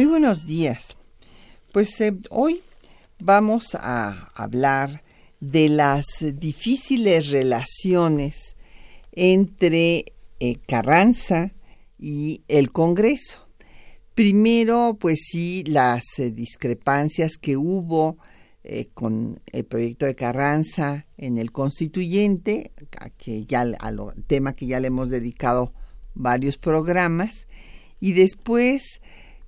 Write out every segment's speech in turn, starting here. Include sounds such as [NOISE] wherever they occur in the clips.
Muy buenos días. Pues eh, hoy vamos a hablar de las difíciles relaciones entre eh, Carranza y el Congreso. Primero, pues sí, las eh, discrepancias que hubo con el proyecto de Carranza en el constituyente, que ya, al tema que ya le hemos dedicado varios programas, y después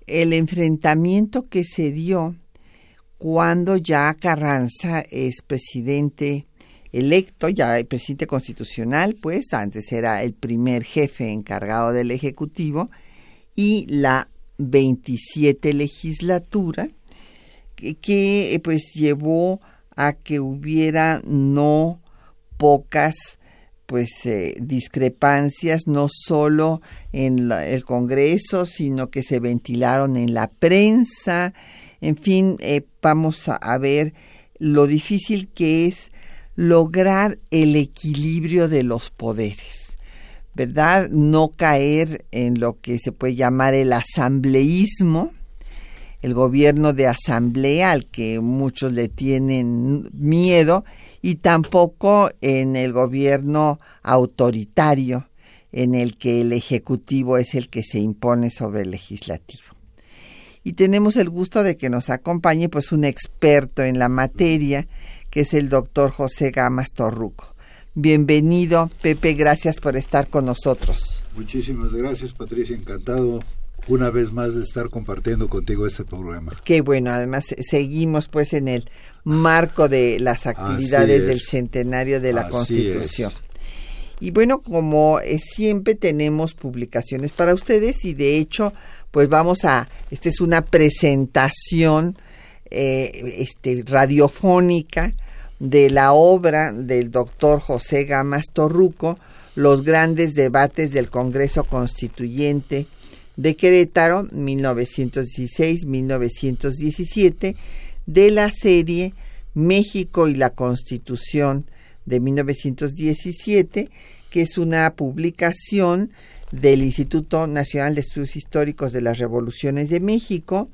el enfrentamiento que se dio cuando ya Carranza es presidente electo, ya el presidente constitucional, pues antes era el primer jefe encargado del Ejecutivo, y la 27 legislatura, que, que pues llevó a que hubiera no pocas pues eh, discrepancias no solo en el Congreso, sino que se ventilaron en la prensa. En fin, eh, vamos a, ver lo difícil que es lograr el equilibrio de los poderes, ¿verdad? No caer en lo que se puede llamar el asambleísmo, el gobierno de asamblea al que muchos le tienen miedo y tampoco en el gobierno autoritario en el que el ejecutivo es el que se impone sobre el legislativo. Y tenemos el gusto de que nos acompañe pues un experto en la materia, que es el doctor José Gamas Torruco. Bienvenido, Pepe, gracias por estar con nosotros. Muchísimas gracias, Patricia, encantado una vez más de estar compartiendo contigo este programa. Qué bueno, además seguimos pues en el marco de las actividades del centenario de la Constitución. Y bueno, como siempre tenemos publicaciones para ustedes y de hecho, pues vamos a, esta es una presentación eh, este, radiofónica de la obra del doctor José Gamas Torruco, Los grandes debates del Congreso Constituyente de Querétaro, 1916-1917, de la serie México y la Constitución de 1917, que es una publicación del Instituto Nacional de Estudios Históricos de las Revoluciones de México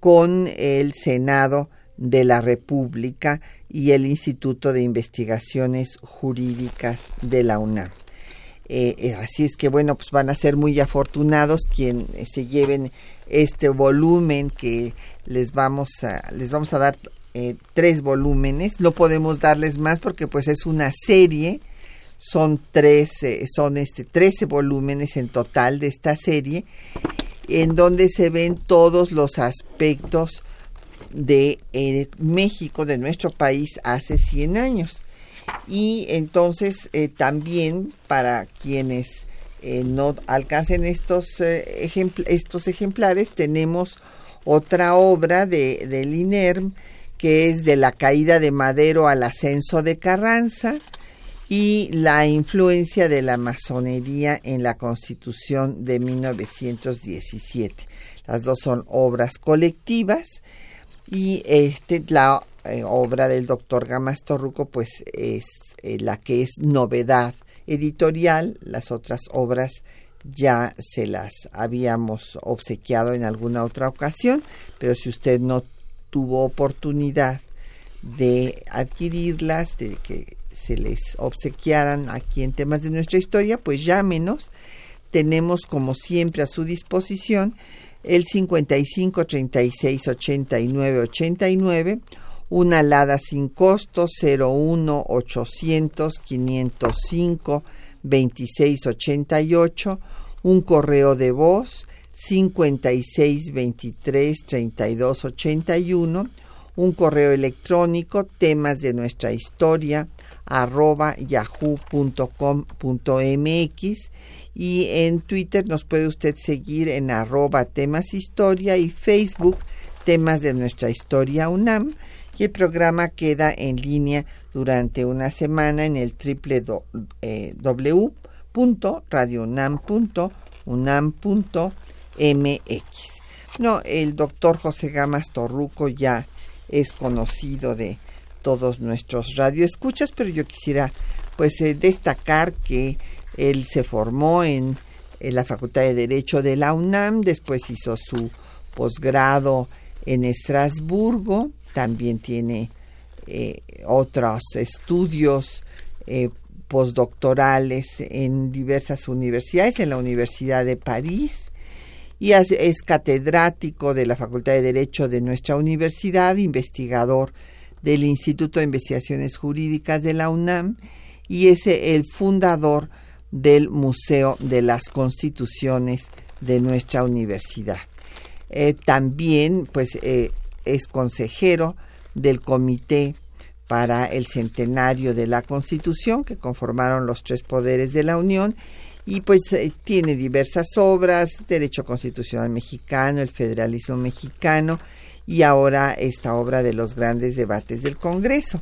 con el Senado de la República y el Instituto de Investigaciones Jurídicas de la UNAM. Eh, eh, así es que bueno, pues van a ser muy afortunados quien eh, se lleven este volumen que les vamos a les vamos a dar tres volúmenes. No podemos darles más porque pues es una serie. Son tres, son este 13 volúmenes en total de esta serie, en donde se ven todos los aspectos de México, de nuestro país, hace 100 años y entonces eh, también para quienes eh, no alcancen estos, eh, estos ejemplares tenemos otra obra de, del INERM que es de la caída de Madero al ascenso de Carranza y la influencia de la masonería en la constitución de 1917. Las dos son obras colectivas y este, la eh, obra del doctor Gamas Torruco, pues es eh, la que es novedad editorial. Las otras obras ya se las habíamos obsequiado en alguna otra ocasión, pero si usted no tuvo oportunidad de adquirirlas, de que se les obsequiaran aquí en temas de nuestra historia, pues llámenos. Tenemos como siempre a su disposición el 55 36 89 89 una alada sin costo 01 800 505 2688, un correo de voz 56 23 32 81 un correo electrónico, temas de nuestra historia, arroba yahoo.com.mx y en Twitter nos puede usted seguir en arroba temas historia y Facebook temas de nuestra historia UNAM el programa queda en línea durante una semana en el www.radiounam.unam.mx. No, el doctor José Gamas Torruco ya es conocido de todos nuestros radioescuchas, pero yo quisiera pues eh, destacar que él se formó en, la Facultad de Derecho de la UNAM, después hizo su posgrado en Estrasburgo, también tiene eh, otros estudios eh, postdoctorales en diversas universidades, en la Universidad de París, y es catedrático de la Facultad de Derecho de nuestra universidad, investigador del Instituto de Investigaciones Jurídicas de la UNAM y es el fundador del Museo de las Constituciones de nuestra universidad. Eh, también pues eh, es consejero del Comité para el Centenario de la Constitución que conformaron los tres poderes de la Unión y pues eh, tiene diversas obras, Derecho Constitucional Mexicano, el Federalismo Mexicano y ahora esta obra de los grandes debates del Congreso.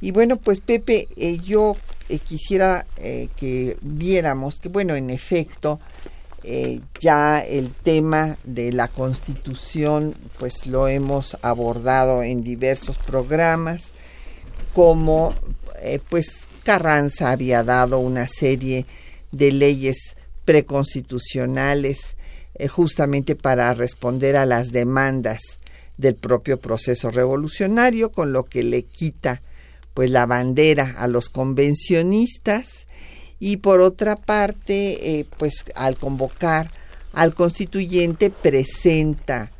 Y bueno, pues Pepe, eh, yo eh, quisiera que viéramos que, bueno, en efecto, ya el tema de la Constitución, pues lo hemos abordado en diversos programas, como pues Carranza había dado una serie de leyes preconstitucionales eh, justamente para responder a las demandas del propio proceso revolucionario, con lo que le quita pues la bandera a los convencionistas y por otra parte eh, pues al convocar al constituyente presenta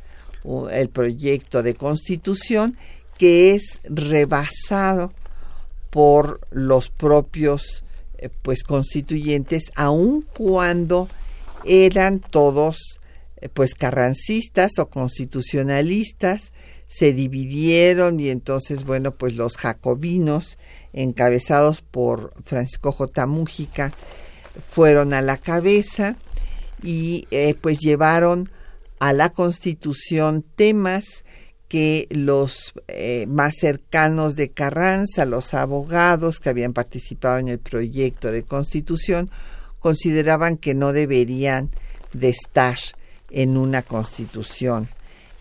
el proyecto de constitución que es rebasado por los propios eh, pues constituyentes, aun cuando eran todos eh, pues carrancistas o constitucionalistas, se dividieron y entonces, bueno, pues los jacobinos, encabezados por Francisco J. Mújica, fueron a la cabeza y eh, pues llevaron a la constitución temas que los eh, más cercanos de Carranza, los abogados que habían participado en el proyecto de constitución, consideraban que no deberían de estar en una constitución,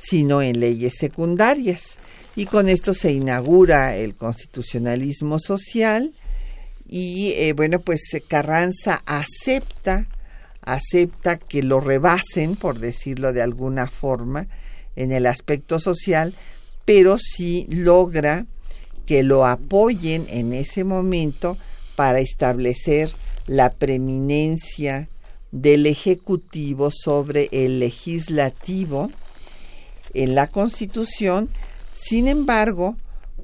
sino en leyes secundarias. Y con esto se inaugura el constitucionalismo social y eh, bueno, pues Carranza acepta, acepta que lo rebasen, por decirlo de alguna forma, en el aspecto social, pero sí logra que lo apoyen en ese momento para establecer la preeminencia del Ejecutivo sobre el Legislativo en la Constitución. Sin embargo,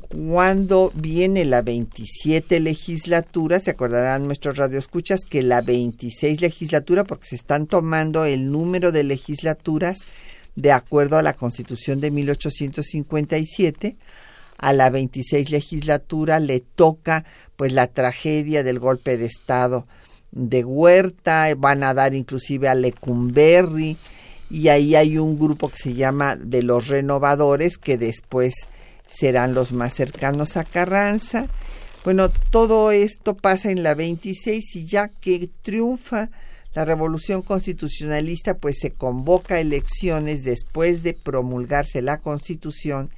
cuando viene la 27 legislatura, se acordarán nuestros radioescuchas que la 26 legislatura, porque se están tomando el número de legislaturas de acuerdo a la Constitución de 1857. A la 26 legislatura le toca pues la tragedia del golpe de Estado de Huerta, van a dar inclusive a Lecumberri y ahí hay un grupo que se llama de los renovadores que después serán los más cercanos a Carranza. Bueno, todo esto pasa en la 26 y ya que triunfa la revolución constitucionalista pues se convoca elecciones después de promulgarse la constitución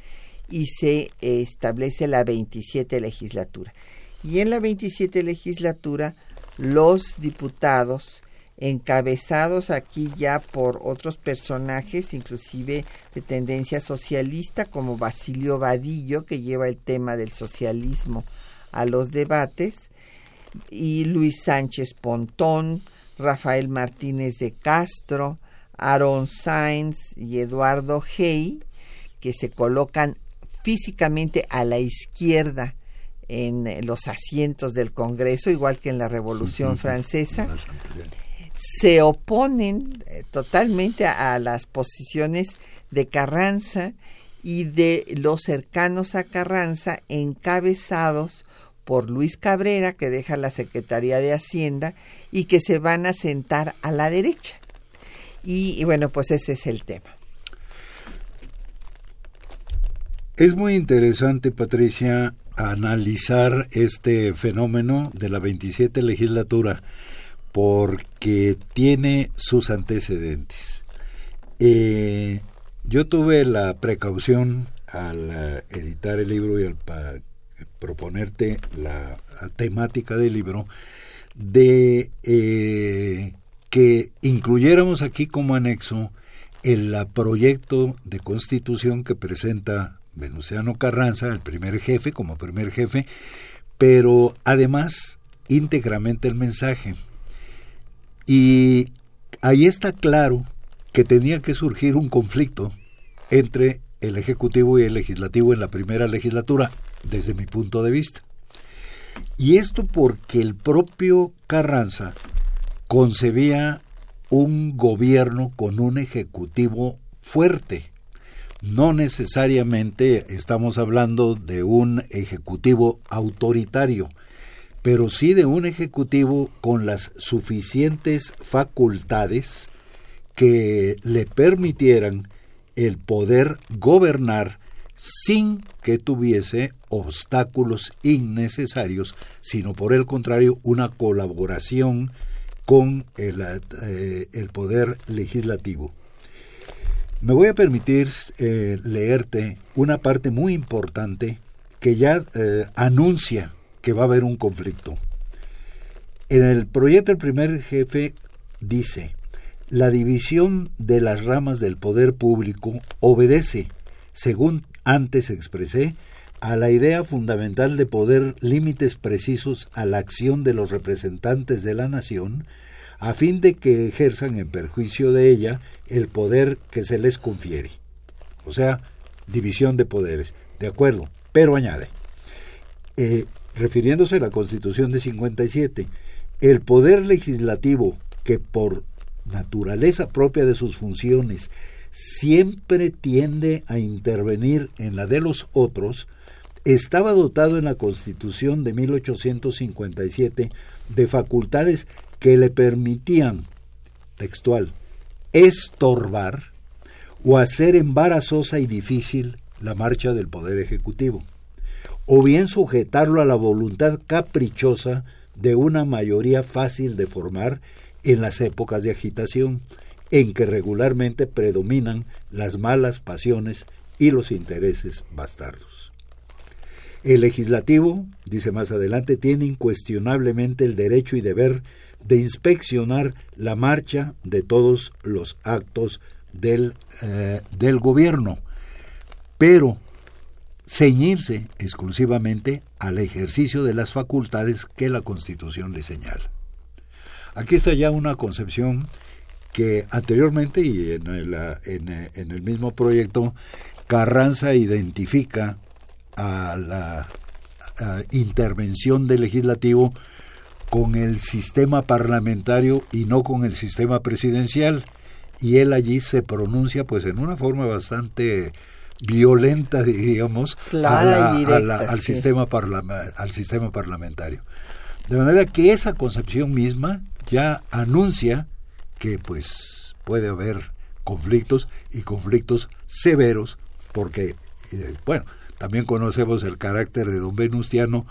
y se establece la 27 legislatura. Y en la 27 legislatura los diputados encabezados aquí ya por otros personajes, inclusive de tendencia socialista, como Basilio Vadillo, que lleva el tema del socialismo a los debates, y Luis Sánchez Pontón, Rafael Martínez de Castro, Aaron Sainz y Eduardo Hey, que se colocan físicamente a la izquierda en los asientos del Congreso, igual que en la Revolución Francesa, se oponen eh, totalmente a, las posiciones de Carranza y de los cercanos a Carranza, encabezados por Luis Cabrera, que deja la Secretaría de Hacienda, y que se van a sentar a la derecha. Y, y bueno, pues ese es el tema. Es muy interesante, Patricia, analizar este fenómeno de la 27 legislatura porque tiene sus antecedentes. Eh, yo tuve la precaución al eh, editar el libro y al proponerte la temática del libro de eh, que incluyéramos aquí como anexo el proyecto de constitución que presenta Venustiano Carranza, el primer jefe, como primer jefe, pero además íntegramente el mensaje. Y ahí está claro que tenía que surgir un conflicto entre el Ejecutivo y el Legislativo en la primera legislatura, desde mi punto de vista. Y esto porque el propio Carranza concebía un gobierno con un Ejecutivo fuerte, no necesariamente estamos hablando de un ejecutivo autoritario, pero sí de un ejecutivo con las suficientes facultades que le permitieran el poder gobernar sin que tuviese obstáculos innecesarios, sino por el contrario una colaboración con el, eh, poder legislativo. Me voy a permitir eh, leerte una parte muy importante que ya eh, anuncia que va a haber un conflicto. En el proyecto el primer jefe dice, la división de las ramas del poder público obedece, según antes expresé, a la idea fundamental de poder límites precisos a la acción de los representantes de la nación, a fin de que ejerzan en perjuicio de ella el poder que se les confiere. O sea, división de poderes. De acuerdo, pero añade, eh, refiriéndose a la Constitución de 57, el poder legislativo que por naturaleza propia de sus funciones siempre tiende a intervenir en la de los otros, estaba dotado en la Constitución de 1857 de facultades que le permitían, textual, estorbar o hacer embarazosa y difícil la marcha del Poder Ejecutivo, o bien sujetarlo a la voluntad caprichosa de una mayoría fácil de formar en las épocas de agitación, en que regularmente predominan las malas pasiones y los intereses bastardos. El legislativo, dice más adelante, tiene incuestionablemente el derecho y deber de inspeccionar la marcha de todos los actos del, eh, del gobierno, pero ceñirse exclusivamente al ejercicio de las facultades que la Constitución le señala. Aquí está ya una concepción que anteriormente y en el, mismo proyecto Carranza identifica a la intervención del legislativo con el sistema parlamentario y no con el sistema presidencial. Y él allí se pronuncia pues en una forma bastante violenta, diríamos, al, sistema al sistema parlamentario. De manera que esa concepción misma ya anuncia que pues puede haber conflictos y conflictos severos porque, eh, bueno, también conocemos el carácter de don Venustiano,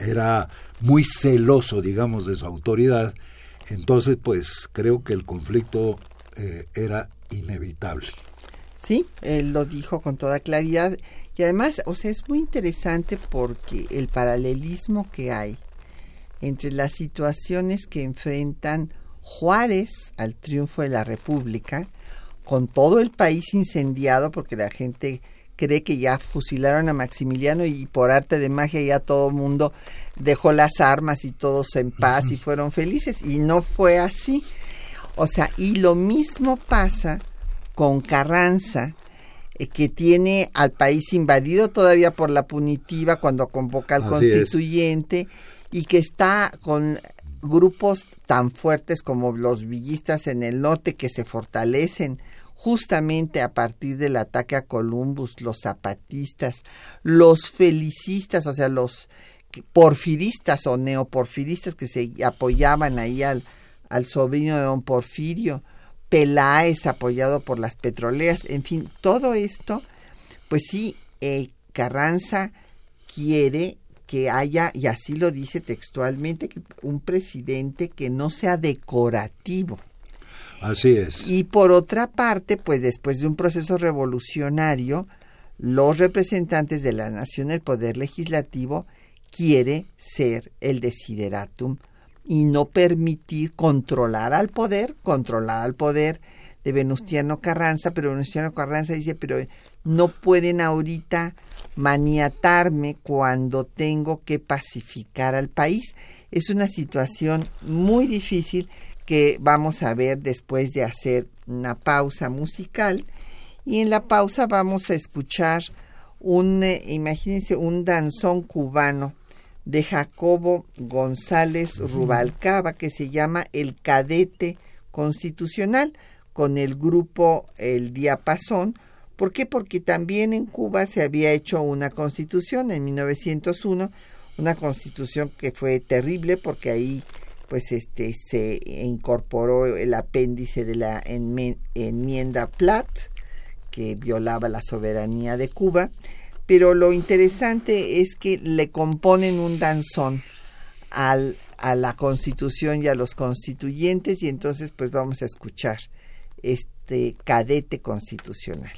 era muy celoso, digamos, de su autoridad, entonces pues creo que el conflicto eh, era inevitable. Sí, él lo dijo con toda claridad y además, o sea, es muy interesante porque el paralelismo que hay entre las situaciones que enfrentan Juárez al triunfo de la República, con todo el país incendiado porque la gente cree que ya fusilaron a Maximiliano y por arte de magia ya todo el mundo dejó las armas y todos en paz y fueron felices. Y no fue así. O sea, y lo mismo pasa con Carranza, eh, que tiene al país invadido todavía por la punitiva cuando convoca al constituyente y que está con grupos tan fuertes como los villistas en el norte que se fortalecen justamente a partir del ataque a Columbus, los zapatistas, los felicistas, o sea, los porfiristas o neoporfiristas que se apoyaban ahí al, al sobrino de don Porfirio, Peláez apoyado por las petroleras, en fin, todo esto, pues sí, eh, Carranza quiere que haya, y así lo dice textualmente, un presidente que no sea decorativo. Así es. Y por otra parte, pues después de un proceso revolucionario, los representantes de la nación, el poder legislativo, quiere ser el desideratum y no permitir controlar al poder, controlar al poder de Venustiano Carranza, pero Venustiano Carranza dice, pero no pueden ahorita maniatarme cuando tengo que pacificar al país. Es una situación muy difícil que vamos a ver después de hacer una pausa musical y en la pausa vamos a escuchar un, eh, imagínense, un danzón cubano de Jacobo González Rubalcaba que se llama El Cadete Constitucional con el grupo El Diapasón. ¿Por qué? Porque también en Cuba se había hecho una constitución en 1901, una constitución que fue terrible porque ahí pues este se incorporó el apéndice de la enmienda Platt que violaba la soberanía de Cuba pero lo interesante es que le componen un danzón al, a la constitución y a los constituyentes y entonces pues vamos a escuchar este cadete constitucional.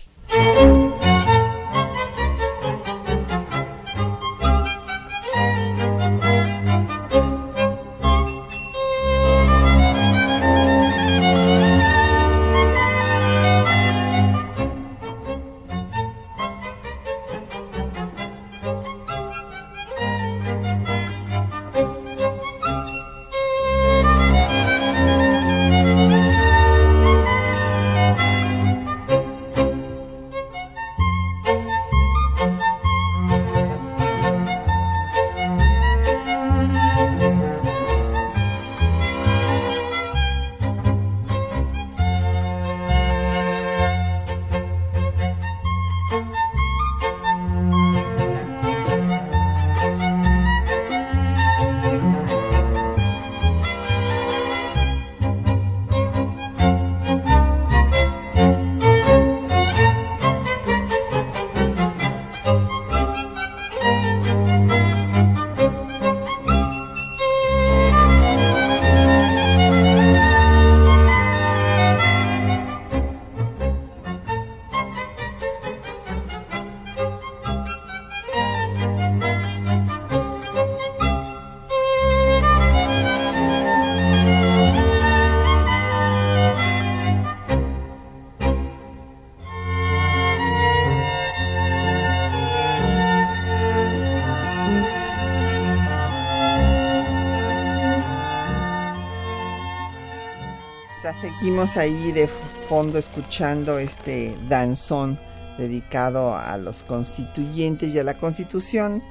Ahí de fondo escuchando este danzón dedicado a los constituyentes y a la constitución.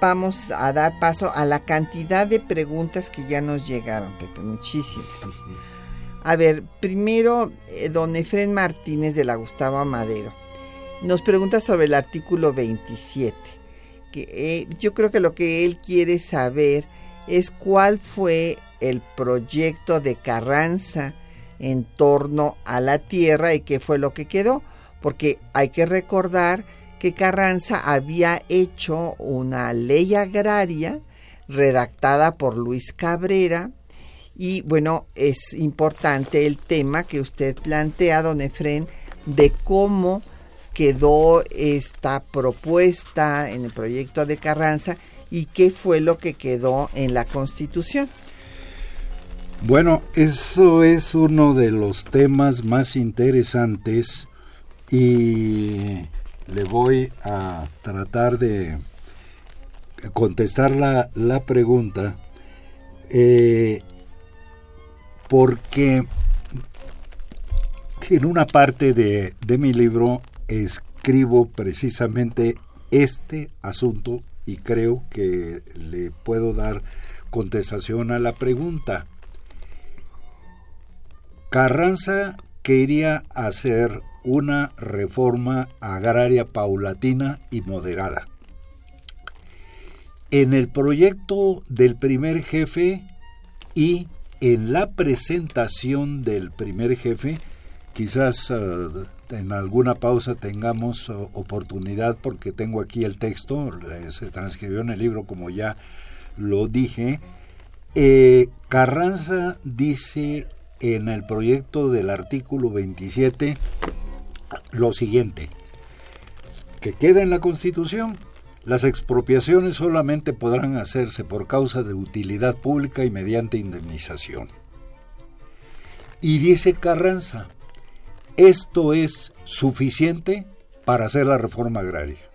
Vamos a dar paso a la cantidad de preguntas que ya nos llegaron, Pepe, muchísimas. A ver, primero, eh, don Efren Martínez de la Gustavo Amadero nos pregunta sobre el artículo 27. Que, eh, yo creo que lo que él quiere saber es cuál fue el proyecto de Carranza en torno a la tierra y qué fue lo que quedó, porque hay que recordar que Carranza había hecho una ley agraria redactada por Luis Cabrera y bueno, es importante el tema que usted plantea, don Efren, de cómo quedó esta propuesta en el proyecto de Carranza y qué fue lo que quedó en la Constitución. Bueno, eso es uno de los temas más interesantes y le voy a tratar de contestar la, la pregunta eh, porque en una parte de, de mi libro escribo precisamente este asunto y creo que le puedo dar contestación a la pregunta. Carranza que iría a hacer una reforma agraria paulatina y moderada. En el proyecto del primer jefe y en la presentación del primer jefe, quizás eh, en alguna pausa tengamos eh, oportunidad porque tengo aquí el texto, eh, se transcribió en el libro como ya lo dije. Carranza dice en el proyecto del artículo 27 lo siguiente, que queda en la Constitución, las expropiaciones solamente podrán hacerse por causa de utilidad pública y mediante indemnización. Y dice Carranza, esto es suficiente para hacer la reforma agraria.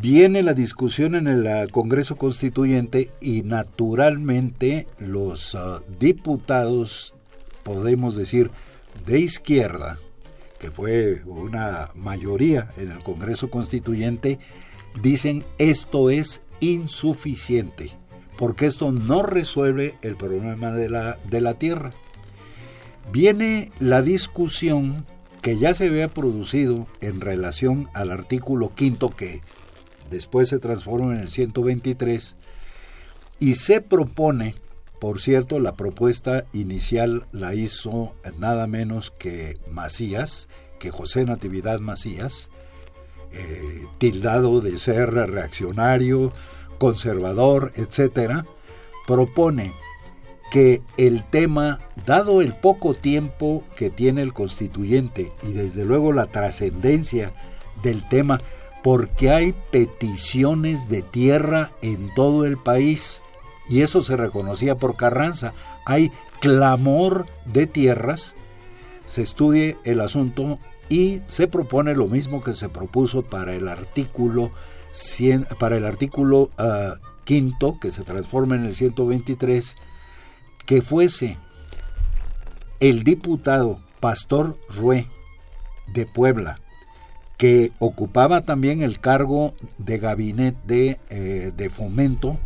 Viene la discusión en el ah, Congreso Constituyente y naturalmente los ah, diputados, podemos decir, de izquierda, que fue una mayoría en el Congreso Constituyente, dicen esto es insuficiente, porque esto no resuelve el problema de la, de la tierra. Viene la discusión que ya se había producido en relación al artículo quinto que después se transforma en el 123 y se propone por cierto, la propuesta inicial la hizo nada menos que Macías, que José Natividad Macías, eh, tildado de ser reaccionario, conservador, etc., propone que el tema, dado el poco tiempo que tiene el constituyente y desde luego la trascendencia del tema, porque hay peticiones de tierra en todo el país, y eso se reconocía por Carranza. Hay clamor de tierras, se estudie el asunto y se propone lo mismo que se propuso para el artículo para el artículo ah, quinto que se transforma en el 123 que fuese el diputado Pastor Rué de Puebla que ocupaba también el cargo de gabinete eh, de fomento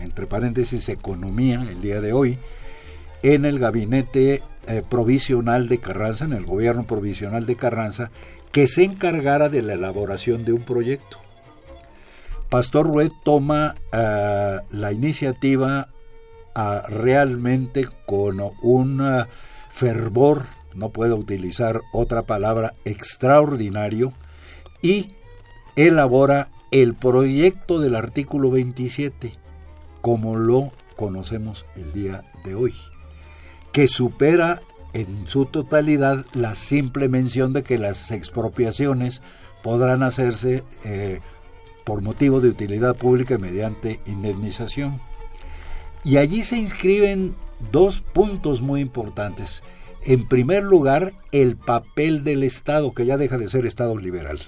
entre paréntesis, economía, el día de hoy, en el gabinete eh, provisional de Carranza, en el gobierno provisional de Carranza, que se encargara de la elaboración de un proyecto. Pastor Rued toma eh, la iniciativa ah, realmente con un fervor, no puedo utilizar otra palabra, extraordinario, y elabora el proyecto del artículo 27 como lo conocemos el día de hoy, que supera en su totalidad la simple mención de que las expropiaciones podrán hacerse eh, por motivo de utilidad pública mediante indemnización. Y allí se inscriben dos puntos muy importantes. En primer lugar, el papel del Estado, que ya deja de ser Estado liberal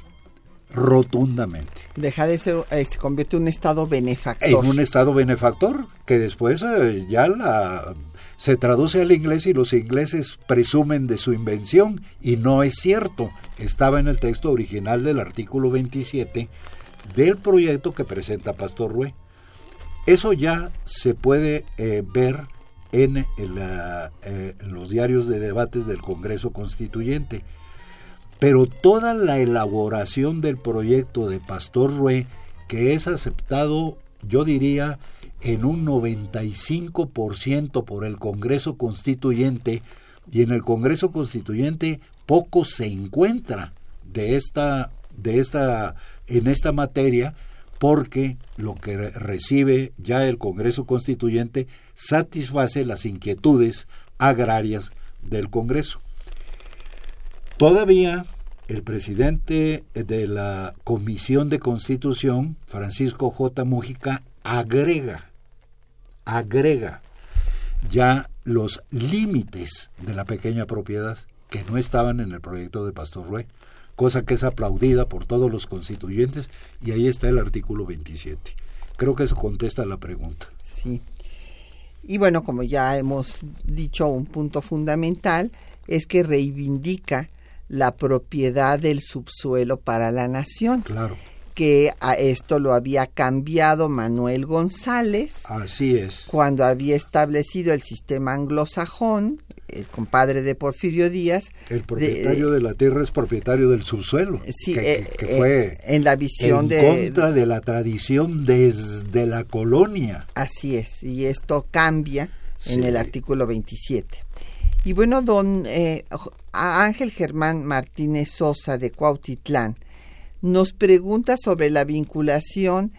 rotundamente. Deja de ser, eh, se convierte en un estado benefactor. En un estado benefactor que después eh, ya la, se traduce al inglés y los ingleses presumen de su invención y no es cierto. Estaba en el texto original del artículo 27 del proyecto que presenta Pastor Rue. Eso ya se puede eh, ver en, en los diarios de debates del Congreso Constituyente pero toda la elaboración del proyecto de Pastor Rue, que es aceptado, yo diría, en un 95% por el Congreso Constituyente, y en el Congreso Constituyente poco se encuentra de esta, de esta, en esta materia, porque lo que recibe ya el Congreso Constituyente satisface las inquietudes agrarias del Congreso. Todavía el presidente de la Comisión de Constitución, Francisco J. Mujica, agrega, agrega ya los límites de la pequeña propiedad que no estaban en el proyecto de Pastor Rue, cosa que es aplaudida por todos los constituyentes y ahí está el artículo 27. Creo que eso contesta la pregunta. Sí. Y bueno, como ya hemos dicho, un punto fundamental es que reivindica la propiedad del subsuelo para la nación. Claro. Que a esto lo había cambiado Manuel González. Así es. Cuando había establecido el sistema anglosajón, el compadre de Porfirio Díaz. El propietario de, la tierra es propietario del subsuelo. Sí, que, eh, fue en la visión en de... contra de la tradición desde la colonia. Así es, y esto cambia en el artículo 27. Y bueno, don Ángel Germán Martínez Sosa de Cuautitlán nos pregunta sobre la vinculación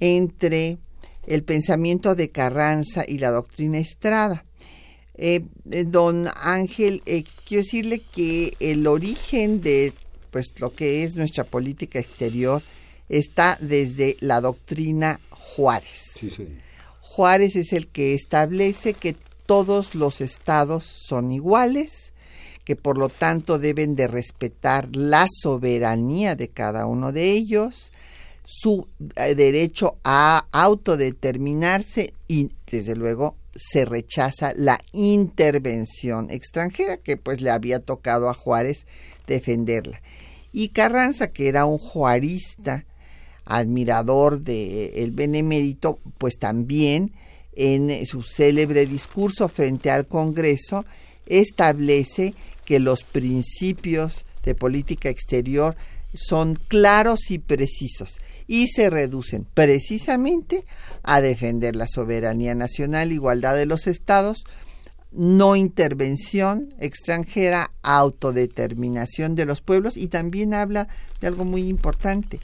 entre el pensamiento de Carranza y la doctrina Estrada. Eh, eh, don Ángel, eh, quiero decirle que el origen de pues lo que es nuestra política exterior está desde la doctrina Juárez. Juárez es el que establece que todos los estados son iguales, que por lo tanto deben de respetar la soberanía de cada uno de ellos, su eh, derecho a autodeterminarse y desde luego se rechaza la intervención extranjera que pues le había tocado a Juárez defenderla. Y Carranza, que era un juarista, admirador de el benemérito, pues también en su célebre discurso frente al Congreso establece que los principios de política exterior son claros y precisos y se reducen precisamente a defender la soberanía nacional, igualdad de los estados, no intervención extranjera, autodeterminación de los pueblos y también habla de algo muy importante,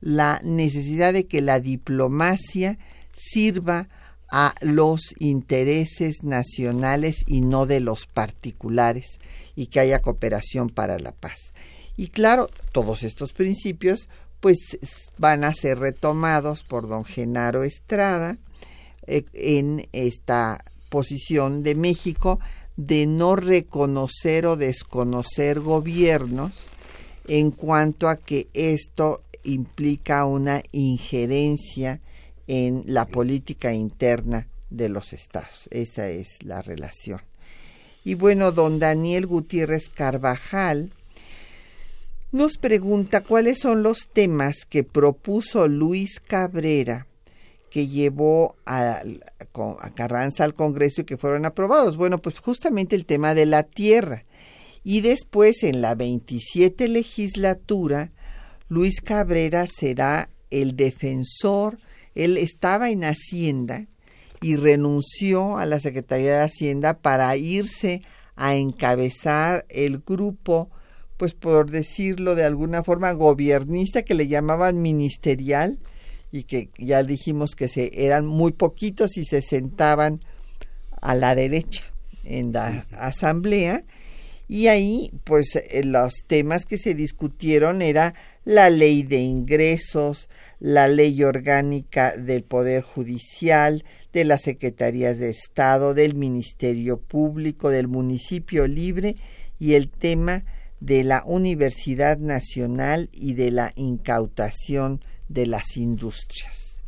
la necesidad de que la diplomacia sirva a los intereses nacionales y no de los particulares y que haya cooperación para la paz. Y claro, todos estos principios pues van a ser retomados por don Genaro Estrada eh, en esta posición de México de no reconocer o desconocer gobiernos en cuanto a que esto implica una injerencia en la política interna de los estados. Esa es la relación. Y bueno, don Daniel Gutiérrez Carvajal nos pregunta cuáles son los temas que propuso Luis Cabrera que llevó a, a, Carranza al Congreso y que fueron aprobados. Bueno, pues justamente el tema de la tierra. Y después, en la 27 legislatura, Luis Cabrera será el defensor él estaba en Hacienda y renunció a la Secretaría de Hacienda para irse a encabezar el grupo, pues por decirlo de alguna forma, gobiernista que le llamaban ministerial y que ya dijimos que se, eran muy poquitos y se sentaban a la derecha en la asamblea. Y ahí pues eh, los temas que se discutieron era la ley de ingresos, la ley orgánica del Poder Judicial, de las Secretarías de Estado, del Ministerio Público, del municipio libre y el tema de la Universidad Nacional y de la incautación de las industrias.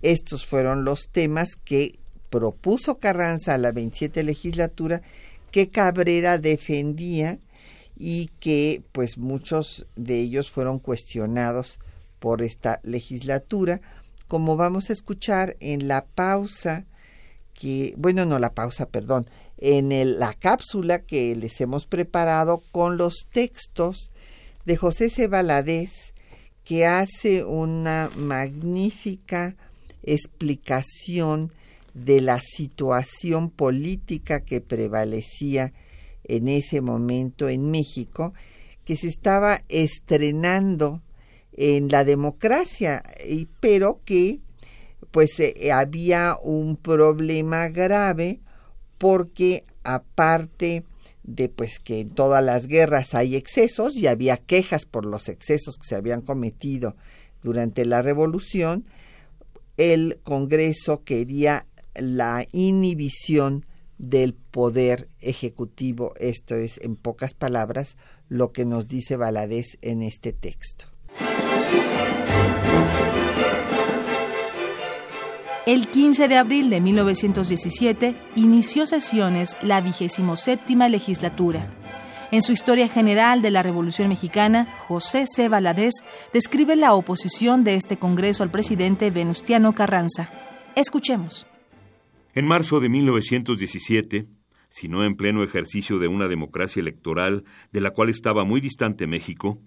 Estos fueron los temas que propuso Carranza a la 27 legislatura que Cabrera defendía y que pues muchos de ellos fueron cuestionados por esta legislatura, como vamos a escuchar en la pausa que, bueno, no la pausa, perdón, en la cápsula que les hemos preparado con los textos de José C. que hace una magnífica explicación de la situación política que prevalecía en ese momento en México, que se estaba estrenando en la democracia, y, pero que pues eh, había un problema grave porque aparte de pues que en todas las guerras hay excesos y había quejas por los excesos que se habían cometido durante la revolución, el Congreso quería la inhibición del poder ejecutivo. Esto es, en pocas palabras, lo que nos dice Valadez en este texto. El 15 de abril de 1917 inició sesiones la 27 legislatura. En su historia general de la Revolución Mexicana, José C. Valadez describe la oposición de este Congreso al presidente Venustiano Carranza. Escuchemos. En marzo de 1917 sino en pleno ejercicio de una democracia electoral de la cual estaba muy distante México,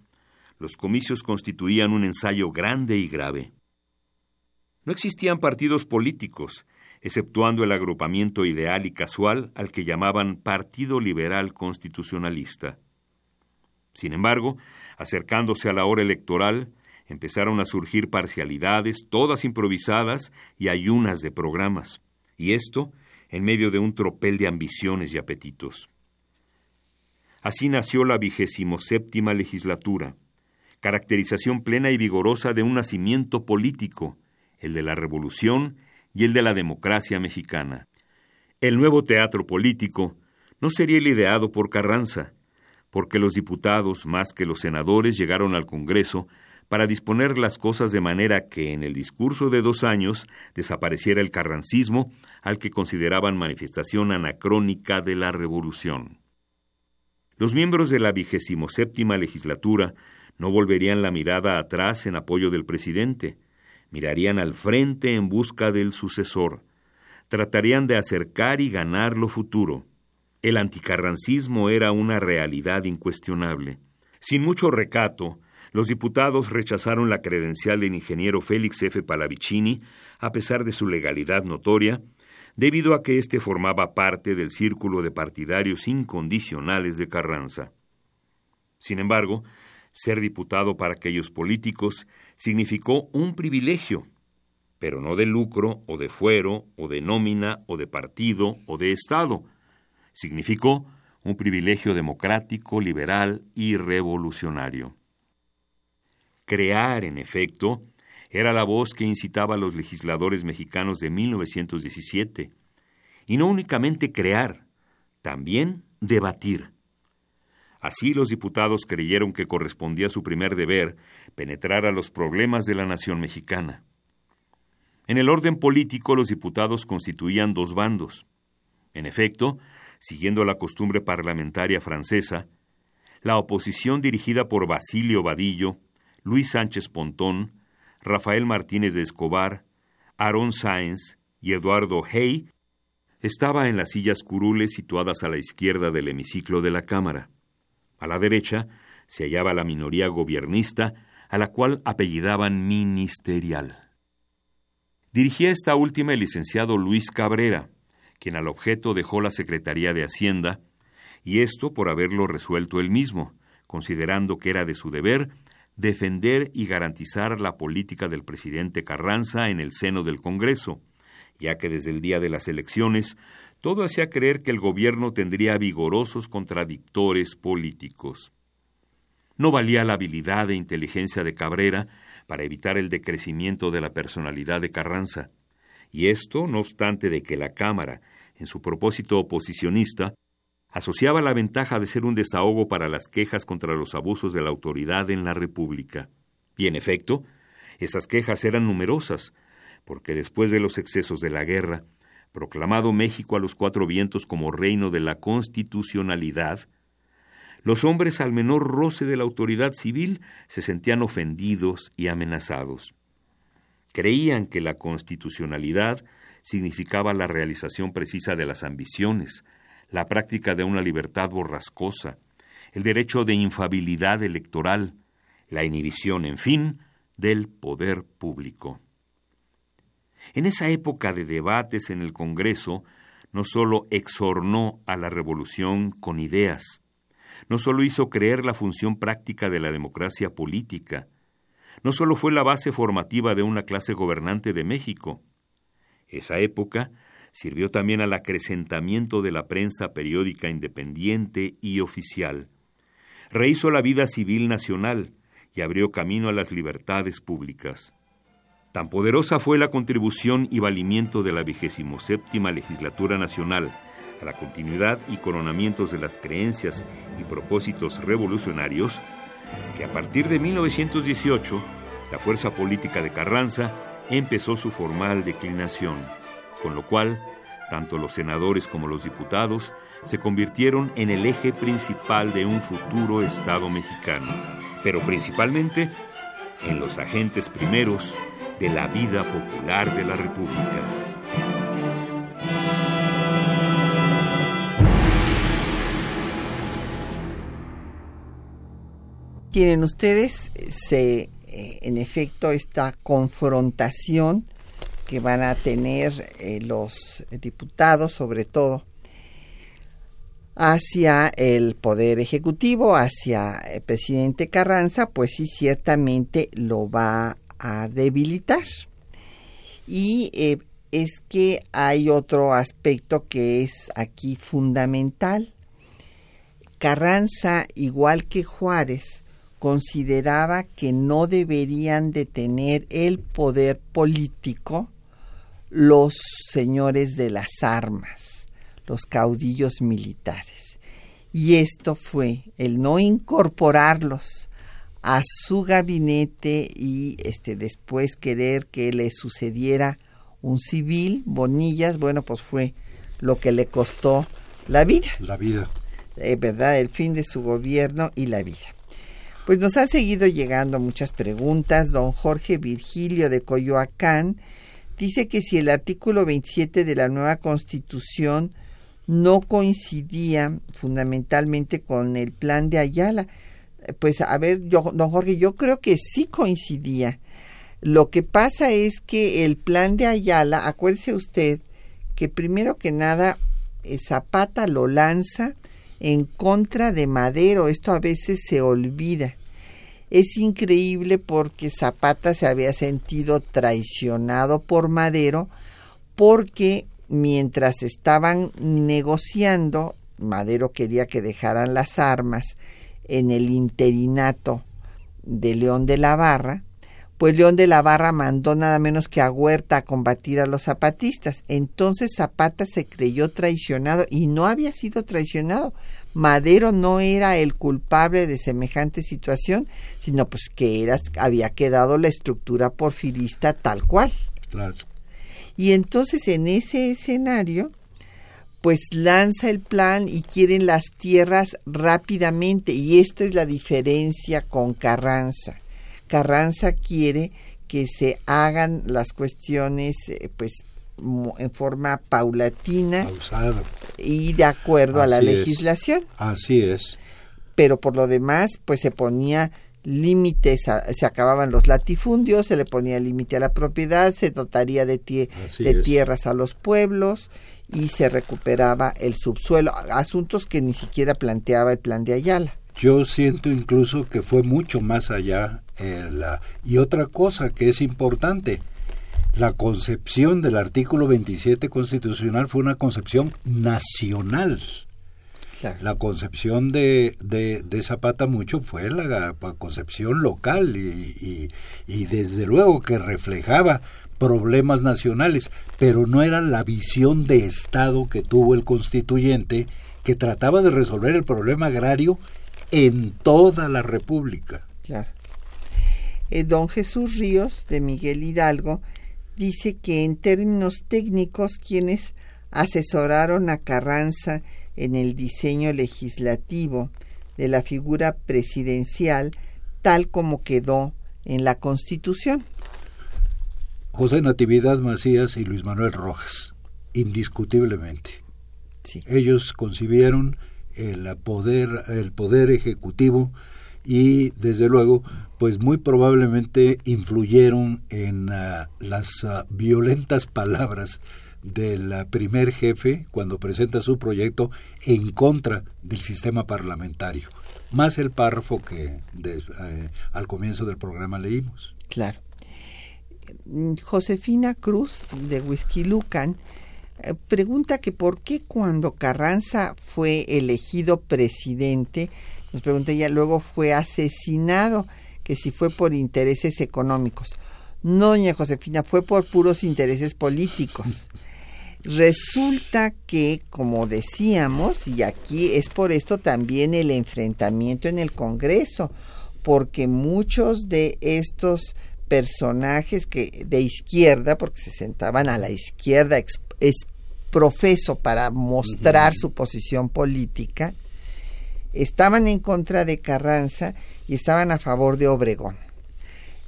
los comicios constituían un ensayo grande y grave. No existían partidos políticos, exceptuando el agrupamiento ideal y casual al que llamaban Partido Liberal Constitucionalista. Sin embargo, acercándose a la hora electoral, empezaron a surgir parcialidades, todas improvisadas y ayunas de programas, y esto en medio de un tropel de ambiciones y apetitos. Así nació la vigésimo séptima legislatura, caracterización plena y vigorosa de un nacimiento político, el de la revolución y el de la democracia mexicana. El nuevo teatro político no sería el ideado por Carranza, porque los diputados, más que los senadores, llegaron al Congreso para disponer las cosas de manera que en el discurso de dos años desapareciera el carrancismo al que consideraban manifestación anacrónica de la revolución. Los miembros de la vigésimo séptima legislatura no volverían la mirada atrás en apoyo del presidente, mirarían al frente en busca del sucesor, tratarían de acercar y ganar lo futuro. El anticarrancismo era una realidad incuestionable. Sin mucho recato, los diputados rechazaron la credencial del ingeniero Félix F. Palavicini, a pesar de su legalidad notoria, debido a que éste formaba parte del círculo de partidarios incondicionales de Carranza. Sin embargo, ser diputado para aquellos políticos significó un privilegio, pero no de lucro o de fuero o de nómina o de partido o de Estado. Significó un privilegio democrático, liberal y revolucionario. Crear, en efecto, era la voz que incitaba a los legisladores mexicanos de 1917. Y no únicamente crear, también debatir. Así los diputados creyeron que correspondía a su primer deber penetrar a los problemas de la nación mexicana. En el orden político los diputados constituían dos bandos. En efecto, siguiendo la costumbre parlamentaria francesa, la oposición dirigida por Basilio Vadillo Luis Sánchez Pontón, Rafael Martínez de Escobar, Aaron Sáenz y Eduardo Hey estaba en las sillas curules situadas a la izquierda del hemiciclo de la Cámara. A la derecha se hallaba la minoría gobiernista, a la cual apellidaban ministerial. Dirigía esta última el licenciado Luis Cabrera, quien al objeto dejó la Secretaría de Hacienda, y esto por haberlo resuelto él mismo, considerando que era de su deber defender y garantizar la política del presidente Carranza en el seno del Congreso, ya que desde el día de las elecciones todo hacía creer que el gobierno tendría vigorosos contradictores políticos. No valía la habilidad e inteligencia de Cabrera para evitar el decrecimiento de la personalidad de Carranza, y esto no obstante de que la Cámara, en su propósito oposicionista, asociaba la ventaja de ser un desahogo para las quejas contra los abusos de la autoridad en la República. Y en efecto, esas quejas eran numerosas, porque después de los excesos de la guerra, proclamado México a los cuatro vientos como reino de la constitucionalidad, los hombres al menor roce de la autoridad civil se sentían ofendidos y amenazados. Creían que la constitucionalidad significaba la realización precisa de las ambiciones, la práctica de una libertad borrascosa, el derecho de infabilidad electoral, la inhibición, en fin, del poder público. En esa época de debates en el Congreso, no sólo exornó a la revolución con ideas, no sólo hizo creer la función práctica de la democracia política, no sólo fue la base formativa de una clase gobernante de México. Esa época sirvió también al acrecentamiento de la prensa periódica independiente y oficial. Rehizo la vida civil nacional y abrió camino a las libertades públicas. Tan poderosa fue la contribución y valimiento de la vigésimo séptima legislatura nacional a la continuidad y coronamientos de las creencias y propósitos revolucionarios, que a partir de 1918 la fuerza política de Carranza empezó su formal declinación con lo cual tanto los senadores como los diputados se convirtieron en el eje principal de un futuro Estado mexicano, pero principalmente en los agentes primeros de la vida popular de la República. Tienen ustedes, eh, se, eh, en efecto, esta confrontación que van a tener eh, los diputados, sobre todo, hacia el Poder Ejecutivo, hacia el presidente Carranza, pues sí, ciertamente lo va a debilitar. Y eh, es que hay otro aspecto que es aquí fundamental. Carranza, igual que Juárez, consideraba que no deberían de tener el poder político los señores de las armas, los caudillos militares. Y esto fue el no incorporarlos a su gabinete y este después querer que le sucediera un civil, Bonillas, bueno, pues fue lo que le costó la vida. La vida. Eh, ¿Verdad? El fin de su gobierno y la vida. Pues nos han seguido llegando muchas preguntas. Don Jorge Virgilio de Coyoacán dice que si el artículo 27 de la nueva constitución no coincidía fundamentalmente con el plan de Ayala, pues a ver, yo, don Jorge, yo creo que sí coincidía. Lo que pasa es que el plan de Ayala, acuérdese usted que primero que nada eh, Zapata lo lanza en contra de Madero, esto a veces se olvida. Es increíble porque Zapata se había sentido traicionado por Madero porque mientras estaban negociando, Madero quería que dejaran las armas en el interinato de León de la Barra, pues León de la Barra mandó nada menos que a Huerta a combatir a los zapatistas. Entonces Zapata se creyó traicionado y no había sido traicionado. Madero no era el culpable de semejante situación, sino pues que era, había quedado la estructura porfirista tal cual. Claro. Y entonces en ese escenario, pues lanza el plan y quieren las tierras rápidamente. Y esta es la diferencia con Carranza Carranza quiere que se hagan las cuestiones eh, pues en forma paulatina y de acuerdo a la legislación. Así es. Pero por lo demás, pues se ponía límites, se acababan los latifundios, se le ponía límite a la propiedad, se dotaría de, de tierras a los pueblos y se recuperaba el subsuelo, asuntos que ni siquiera planteaba el plan de Ayala. Yo siento incluso que fue mucho más allá. Eh, la, y otra cosa que es importante, la concepción del artículo 27 constitucional fue una concepción nacional. La concepción de, de, de, Zapata mucho fue la, concepción local y, y, desde luego que reflejaba problemas nacionales, pero no era la visión de Estado que tuvo el constituyente que trataba de resolver el problema agrario en toda la República. Claro. Eh, don Jesús Ríos, de Miguel Hidalgo, dice que en términos técnicos quienes asesoraron a Carranza en el diseño legislativo de la figura presidencial tal como quedó en la Constitución. José Natividad Macías y Luis Manuel Rojas, indiscutiblemente. Sí. Ellos concibieron el poder, el poder ejecutivo y desde luego pues muy probablemente influyeron en ah, las ah, violentas palabras del primer jefe cuando presenta su proyecto en contra del sistema parlamentario, más el párrafo que eh, al comienzo del programa leímos. Claro. Josefina Cruz de Whisky eh, pregunta que por qué cuando Carranza fue elegido presidente, nos pregunta ella, luego fue asesinado, que si fue por intereses económicos. No, doña Josefina, fue por puros intereses políticos. Resulta que, como decíamos, y aquí es por esto también el enfrentamiento en el Congreso, porque muchos de estos personajes que de izquierda, porque se sentaban a la izquierda es profeso para mostrar su posición política, estaban en contra de Carranza y estaban a favor de Obregón.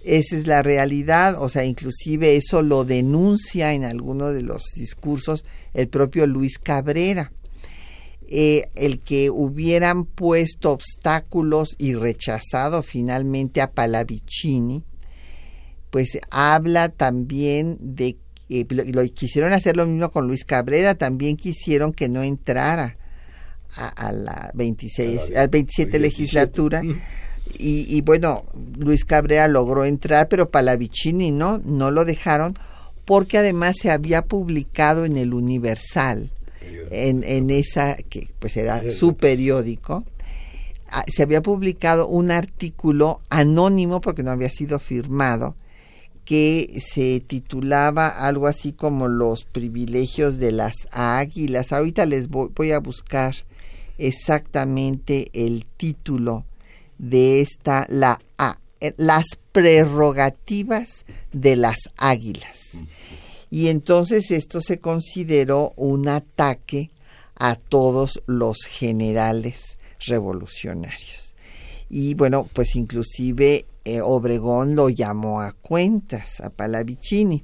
Esa es la realidad, o sea, inclusive eso lo denuncia en alguno de los discursos el propio Luis Cabrera. eh, el que hubieran puesto obstáculos y rechazado finalmente a Palavicini, pues habla también de quisieron hacer lo mismo con Luis Cabrera, también quisieron que no entrara a, la 26, a 27 legislatura. [LAUGHS] Y, y, bueno, Luis Cabrera logró entrar, pero Palavicini no, no lo dejaron porque además se había publicado en el Universal, en, en esa, que pues era su periódico, ah, se había publicado un artículo anónimo porque no había sido firmado, que se titulaba algo así como los privilegios de las águilas. Ahorita les voy, a buscar exactamente el título de esta, la eh, las prerrogativas de las águilas. Y entonces esto se consideró un ataque a todos los generales revolucionarios. Y bueno, pues inclusive eh, Obregón lo llamó a cuentas, a Palavicini.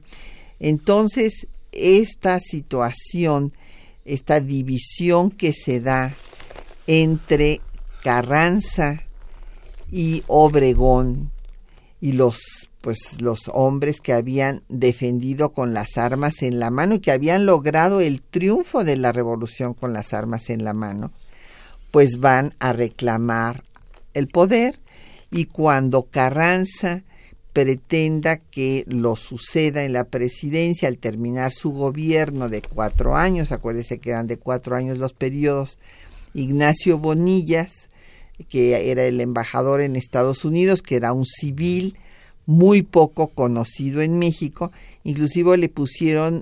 Entonces, esta situación, esta división que se da entre Carranza y Obregón y los pues los hombres que habían defendido con las armas en la mano y que habían logrado el triunfo de la revolución con las armas en la mano, pues van a reclamar el poder. Y cuando Carranza pretenda que lo suceda en la presidencia al terminar su gobierno de cuatro años, acuérdese que eran de cuatro años los periodos, Ignacio Bonillas, que era el embajador en Estados Unidos, que era un civil, muy poco conocido en México, inclusive le pusieron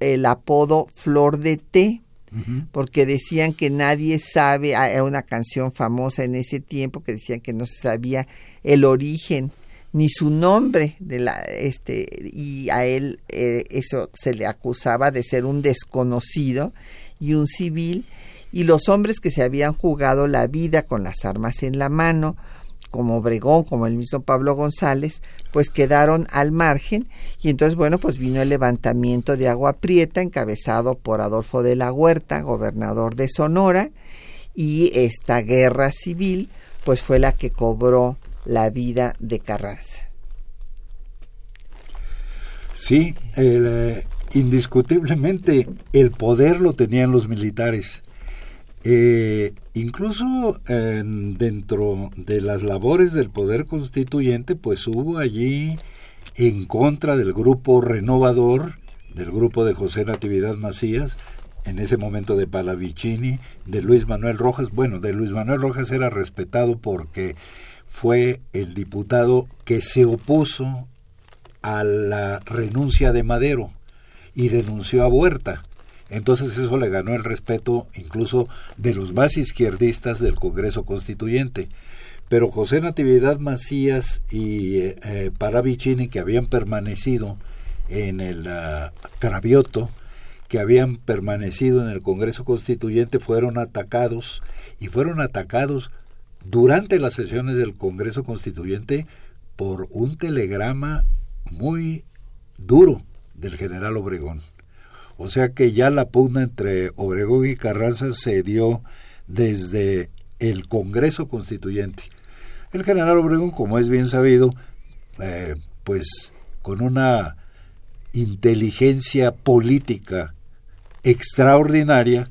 el apodo Flor de Té, porque decían que nadie sabe, ah, era una canción famosa en ese tiempo que decían que no se sabía el origen ni su nombre de la este y a él eh, eso se le acusaba de ser un desconocido y un civil y los hombres que se habían jugado la vida con las armas en la mano como Obregón, como el mismo Pablo González, pues quedaron al margen y entonces, bueno, pues vino el levantamiento de Agua Prieta encabezado por Adolfo de la Huerta, gobernador de Sonora, y esta guerra civil pues fue la que cobró la vida de Carranza. Sí, eh, indiscutiblemente el poder lo tenían los militares. Eh, incluso dentro de las labores del poder constituyente, pues hubo allí en contra del grupo renovador, del grupo de José Natividad Macías, en ese momento de Palavicini, de Luis Manuel Rojas. Bueno, de Luis Manuel Rojas era respetado porque fue el diputado que se opuso a la renuncia de Madero y denunció a Huerta. Entonces eso le ganó el respeto incluso de los más izquierdistas del Congreso Constituyente. Pero José Natividad Macías y eh, eh, Paravicini, que habían permanecido en el uh, Cravioto, que habían permanecido en el Congreso Constituyente, fueron atacados y fueron atacados durante las sesiones del Congreso Constituyente por un telegrama muy duro del general Obregón. O sea que ya la pugna entre Obregón y Carranza se dio desde el Congreso Constituyente. El general Obregón, como es bien sabido, eh, pues con una inteligencia política extraordinaria,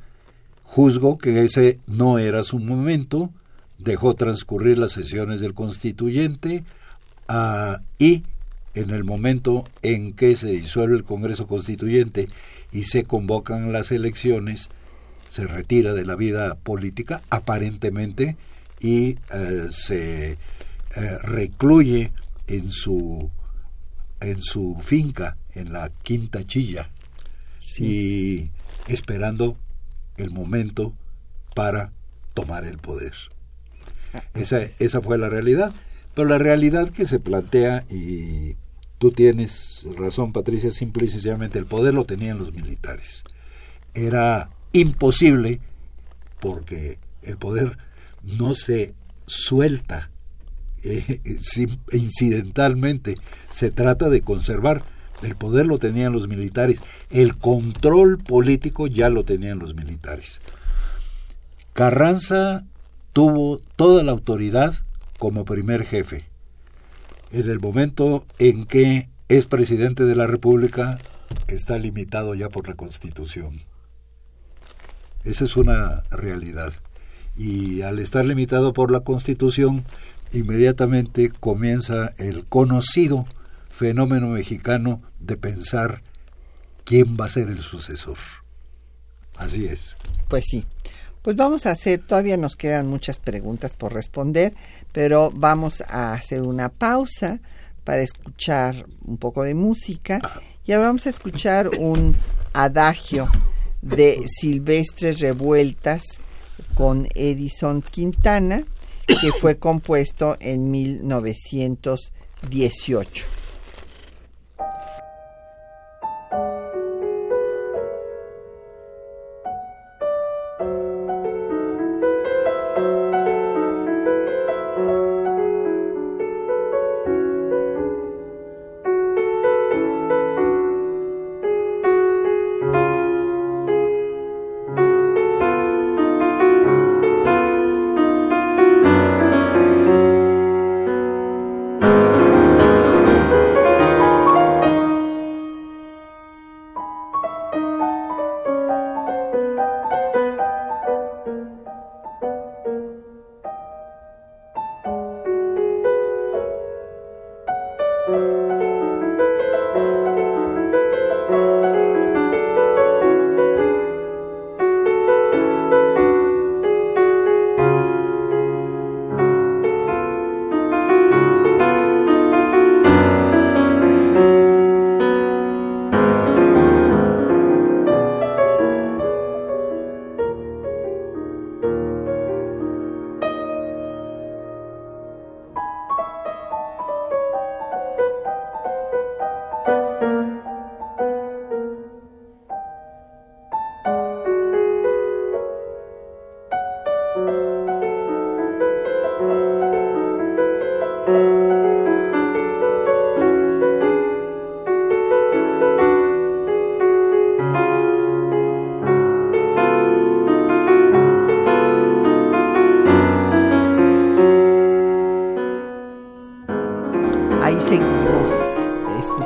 juzgó que ese no era su momento, dejó transcurrir las sesiones del constituyente ah, y en el momento en que se disuelve el Congreso Constituyente y se convocan las elecciones, se retira de la vida política aparentemente y eh, se eh, recluye en su en su finca en la quinta chilla y esperando el momento para tomar el poder. Esa, esa fue la realidad pero la realidad que se plantea y Tú tienes razón, Patricia, simple y sencillamente el poder lo tenían los militares. Era imposible porque el poder no se suelta eh, incidentalmente, se trata de conservar. El poder lo tenían los militares, el control político ya lo tenían los militares. Carranza tuvo toda la autoridad como primer jefe. En el momento en que es presidente de la República, está limitado ya por la Constitución. Esa es una realidad. Y al estar limitado por la Constitución, inmediatamente comienza el conocido fenómeno mexicano de pensar quién va a ser el sucesor. Así es. Pues sí. Pues vamos a hacer, todavía nos quedan muchas preguntas por responder, pero vamos a hacer una pausa para escuchar un poco de música y ahora vamos a escuchar un adagio de Silvestres Revueltas con Edison Quintana que fue compuesto en 1918.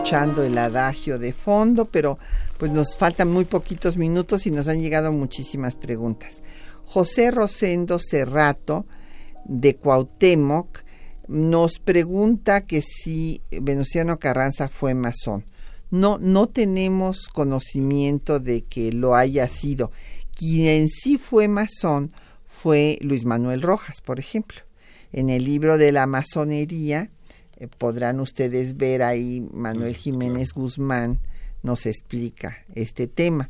El adagio de fondo, pero pues nos faltan muy poquitos minutos y nos han llegado muchísimas preguntas. José Rosendo Cerrato, de Cuauhtémoc, nos pregunta que si Venustiano Carranza fue masón. No, no tenemos conocimiento de que lo haya sido. Quien sí fue masón fue Luis Manuel Rojas, por ejemplo. En el libro de la masonería, eh, podrán ustedes ver ahí Manuel Jiménez Guzmán nos explica este tema.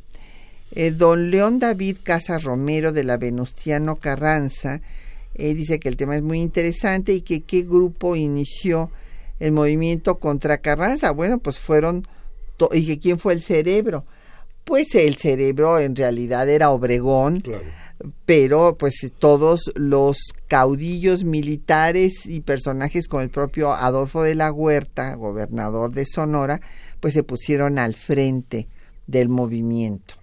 Eh, don León David Casa Romero de la Venustiano Carranza eh, dice que el tema es muy interesante y que qué grupo inició el movimiento contra Carranza. Bueno, pues fueron, y que quién fue el cerebro. Pues el cerebro en realidad era Obregón. Claro pero pues todos los caudillos militares y personajes como el propio Adolfo de la Huerta, gobernador de Sonora, pues se pusieron al frente del movimiento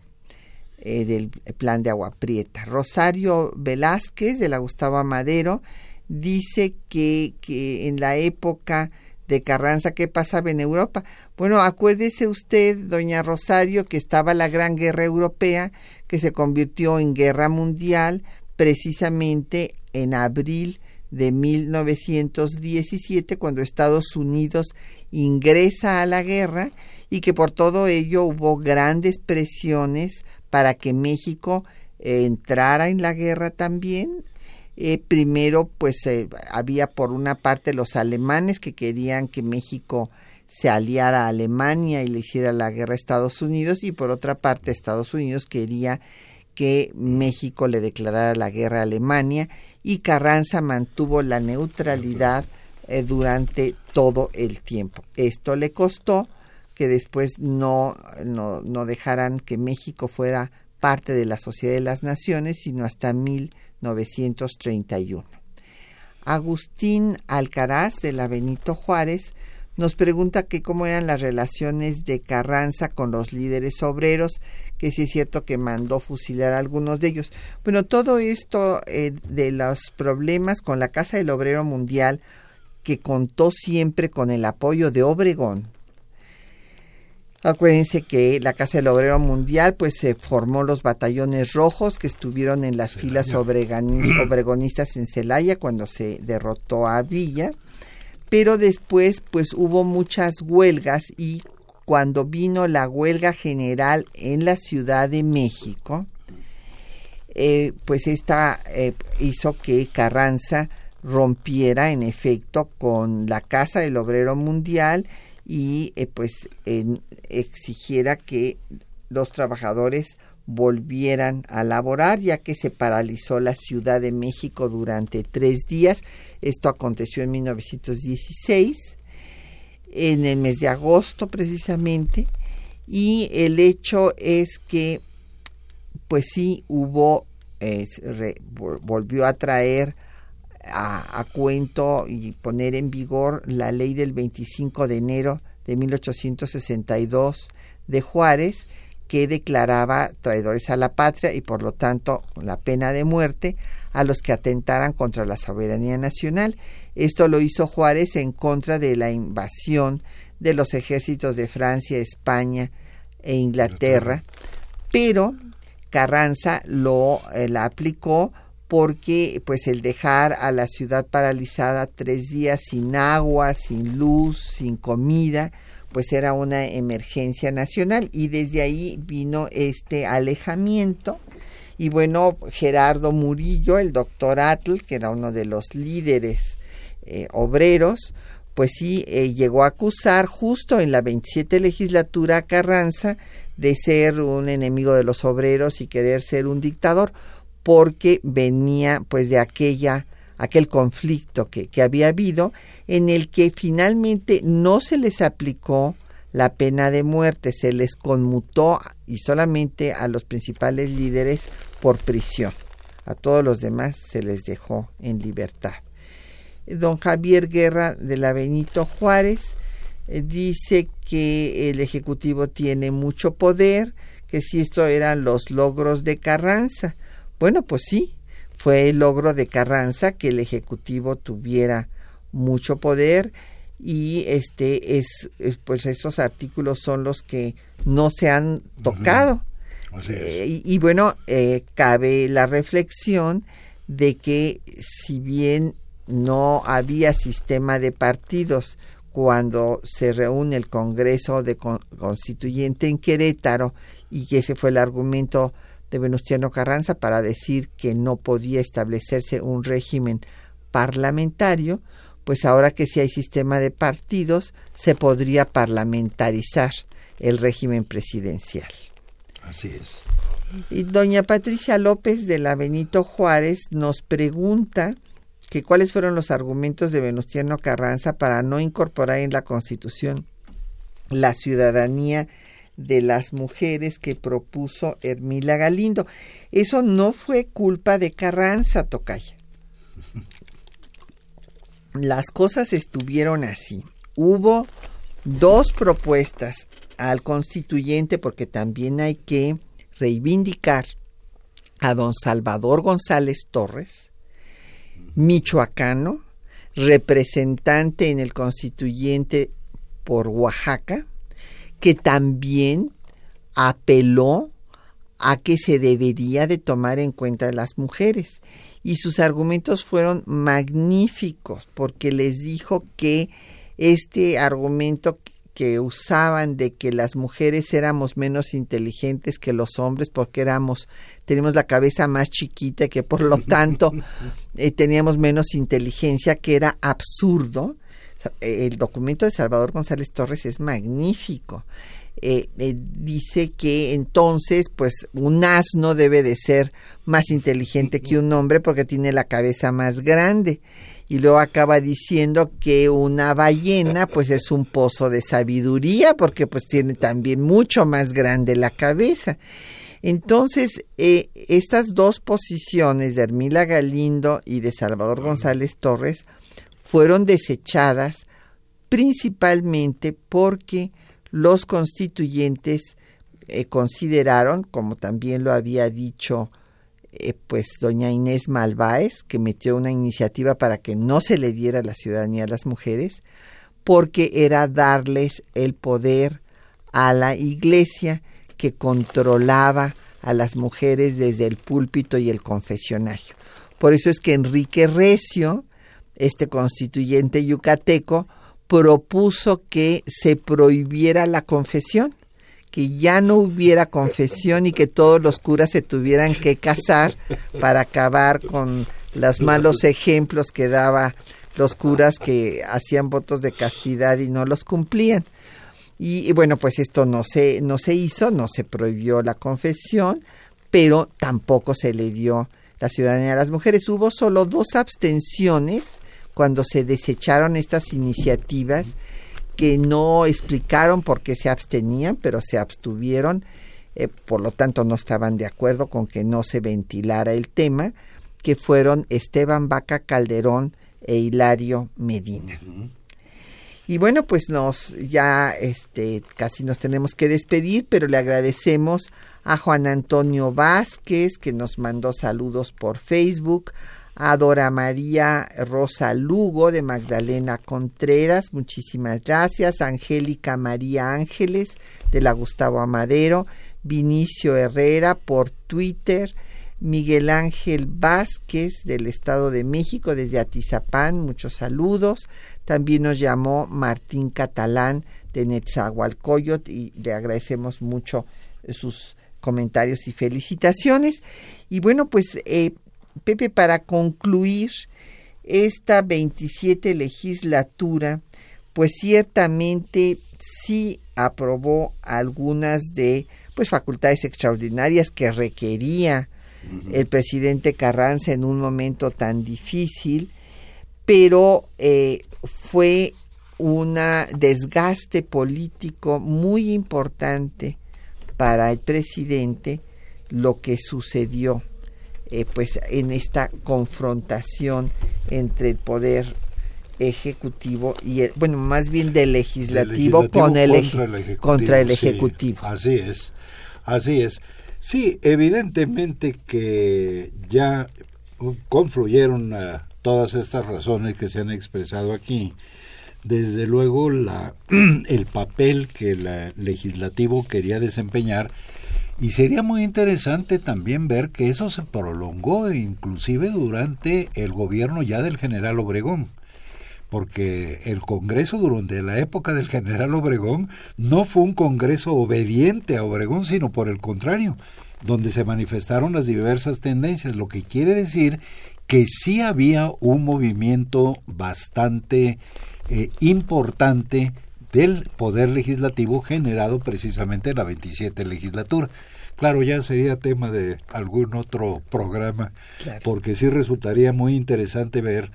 eh, del plan de Agua Prieta. Rosario Velázquez de la Gustavo Madero dice que, que en la época de Carranza, ¿qué pasaba en Europa? Bueno, acuérdese usted, doña Rosario, que estaba la Gran Guerra Europea, que se convirtió en guerra mundial precisamente en abril de 1917, cuando Estados Unidos ingresa a la guerra y que por todo ello hubo grandes presiones para que México eh, entrara en la guerra también eh, primero, pues eh, había por una parte los alemanes que querían que México se aliara a Alemania y le hiciera la guerra a Estados Unidos y por otra parte Estados Unidos quería que México le declarara la guerra a Alemania y Carranza mantuvo la neutralidad eh, durante todo el tiempo. Esto le costó que después no, no, no dejaran que México fuera parte de la Sociedad de las Naciones, sino hasta mil 1931. Agustín Alcaraz de la Benito Juárez nos pregunta que cómo eran las relaciones de Carranza con los líderes obreros, que sí es cierto que mandó fusilar a algunos de ellos. Bueno, todo esto eh, de los problemas con la Casa del Obrero Mundial, que contó siempre con el apoyo de Obregón. Acuérdense que la Casa del Obrero Mundial pues se formó los batallones rojos que estuvieron en las filas [CLEARS THROAT] obregonistas en Celaya cuando se derrotó a Villa. Pero después pues hubo muchas huelgas y cuando vino la huelga general en la Ciudad de México, eh, pues esta eh, hizo que Carranza rompiera en efecto con la Casa del Obrero Mundial y eh, pues exigiera que los trabajadores volvieran a laborar, ya que se paralizó la Ciudad de México durante tres días. Esto aconteció en 1916, en el mes de agosto precisamente, y el hecho es que, pues sí, hubo, volvió a traer a, a, cuento y poner en vigor la ley del 25 de enero de 1862 de Juárez, que declaraba traidores a la patria y por lo tanto la pena de muerte a los que atentaran contra la soberanía nacional. Esto lo hizo Juárez en contra de la invasión de los ejércitos de Francia, España e Inglaterra, pero Carranza lo eh, la aplicó porque pues el dejar a la ciudad paralizada tres días sin agua, sin luz, sin comida, pues era una emergencia nacional. Y desde ahí vino este alejamiento. Y bueno, Gerardo Murillo, el doctor Atl, que era uno de los líderes eh, obreros, pues sí eh, llegó a acusar justo en la 27 legislatura a Carranza de ser un enemigo de los obreros y querer ser un dictador porque venía pues de aquella aquel conflicto que, que había habido, en el que finalmente no se les aplicó la pena de muerte, se les conmutó y solamente a los principales líderes por prisión. A todos los demás se les dejó en libertad. Don Javier Guerra de la Benito Juárez eh, dice que el Ejecutivo tiene mucho poder, que si esto eran los logros de Carranza. Bueno, pues sí, fue el logro de Carranza que el Ejecutivo tuviera mucho poder y este es pues estos artículos son los que no se han tocado. Eh, y, bueno eh, cabe la reflexión de que si bien no había sistema de partidos cuando se reúne el Congreso de Constituyente en Querétaro y que ese fue el argumento de Venustiano Carranza para decir que no podía establecerse un régimen parlamentario, pues ahora que sí hay sistema de partidos, se podría parlamentarizar el régimen presidencial. Así es. Y doña Patricia López de la Benito Juárez nos pregunta que cuáles fueron los argumentos de Venustiano Carranza para no incorporar en la Constitución la ciudadanía de las mujeres que propuso Hermila Galindo. Eso no fue culpa de Carranza, Tocaya. Las cosas estuvieron así. Hubo dos propuestas al constituyente porque también hay que reivindicar a don Salvador González Torres, michoacano, representante en el constituyente por Oaxaca, que también apeló a que se debería de tomar en cuenta a las mujeres. Y sus argumentos fueron magníficos porque les dijo que este argumento que usaban de que las mujeres éramos menos inteligentes que los hombres porque éramos tenemos la cabeza más chiquita que por lo tanto [LAUGHS] eh, teníamos menos inteligencia que era absurdo el documento de Salvador González Torres es magnífico. Eh, eh, dice que entonces, pues, un asno debe de ser más inteligente que un hombre porque tiene la cabeza más grande. Y luego acaba diciendo que una ballena, pues, es un pozo de sabiduría porque, pues, tiene también mucho más grande la cabeza. Entonces, eh, estas dos posiciones de Hermila Galindo y de Salvador González Torres fueron desechadas principalmente porque los constituyentes eh, consideraron, como también lo había dicho eh, pues doña Inés Malváez, que metió una iniciativa para que no se le diera la ciudadanía a las mujeres, porque era darles el poder a la iglesia que controlaba a las mujeres desde el púlpito y el confesionario. Por eso es que Enrique Recio, este constituyente yucateco, propuso que se prohibiera la confesión, que ya no hubiera confesión y que todos los curas se tuvieran que casar para acabar con los malos ejemplos que daba los curas que hacían votos de castidad y no los cumplían. Y, bueno, pues esto no se, no se hizo, no se prohibió la confesión, pero tampoco se le dio la ciudadanía a las mujeres. Hubo solo dos abstenciones cuando se desecharon estas iniciativas que no explicaron por qué se abstenían, pero se abstuvieron, eh, por lo tanto no estaban de acuerdo con que no se ventilara el tema, que fueron Esteban Vaca Calderón e Hilario Medina. Y bueno, pues nos ya este casi nos tenemos que despedir, pero le agradecemos a Juan Antonio Vázquez que nos mandó saludos por Facebook, a Dora María Rosa Lugo de Magdalena Contreras, muchísimas gracias, Angélica María Ángeles de la Gustavo Amadero, Vinicio Herrera por Twitter, Miguel Ángel Vázquez del Estado de México desde Atizapán, muchos saludos. También nos llamó Martín Catalán de Netzahualcoyot y le agradecemos mucho sus comentarios y felicitaciones. Y bueno, pues eh, Pepe, para concluir esta 27 legislatura, pues ciertamente sí aprobó algunas de pues facultades extraordinarias que requería el presidente Carranza en un momento tan difícil, pero eh, fue un desgaste político muy importante para el presidente lo que sucedió eh, pues en esta confrontación entre el poder ejecutivo y el, bueno más bien del legislativo, con el contra el ejecutivo, así es así es Sí, evidentemente que ya confluyeron todas estas razones que se han expresado aquí. Desde luego la, [CLEARS THROAT] el papel que el legislativo quería desempeñar y sería muy interesante también ver que eso se prolongó inclusive durante el gobierno ya del general Obregón porque el Congreso durante la época del general Obregón no fue un Congreso obediente a Obregón, sino por el contrario, donde se manifestaron las diversas tendencias, lo que quiere decir que sí había un movimiento bastante eh, importante del poder legislativo generado precisamente en la 27 legislatura. Claro, ya sería tema de algún otro programa, porque sí resultaría muy interesante ver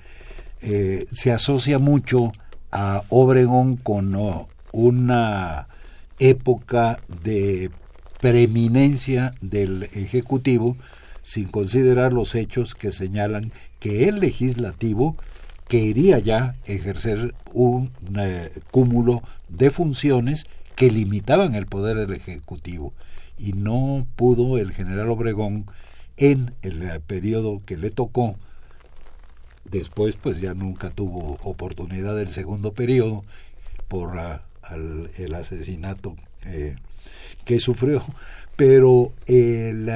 eh, se asocia mucho a Obregón con una época de preeminencia del Ejecutivo, sin considerar los hechos que señalan que el legislativo quería ya ejercer un eh, cúmulo de funciones que limitaban el poder del Ejecutivo y no pudo el general Obregón en el eh, periodo que le tocó Después, pues ya nunca tuvo oportunidad del segundo periodo por ah, el asesinato eh, que sufrió. Pero el,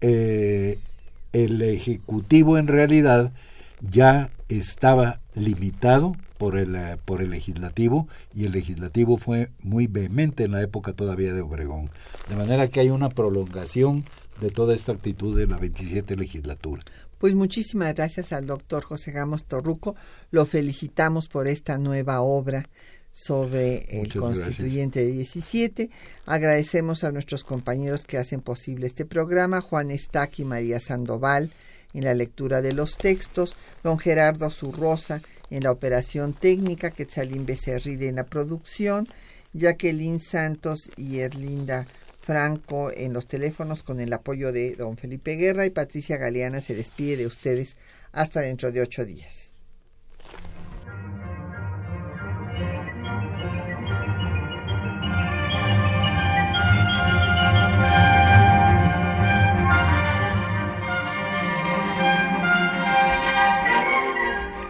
el Ejecutivo en realidad ya estaba limitado por el, eh, por el legislativo y el legislativo fue muy vehemente en la época todavía de Obregón. De manera que hay una prolongación de toda esta actitud de la 27 legislatura. Pues muchísimas gracias al doctor José Gamos Torruco. Lo felicitamos por esta nueva obra sobre el constituyente de 17. Agradecemos a nuestros compañeros que hacen posible este programa, Juan Estac y María Sandoval en la lectura de los textos, don Gerardo Zurrosa en la operación técnica, Quetzalín Becerril en la producción, Jacqueline Santos y Erlinda Franco en los teléfonos con el apoyo de don Felipe Guerra y Patricia Galeana se despide de ustedes hasta dentro de ocho días.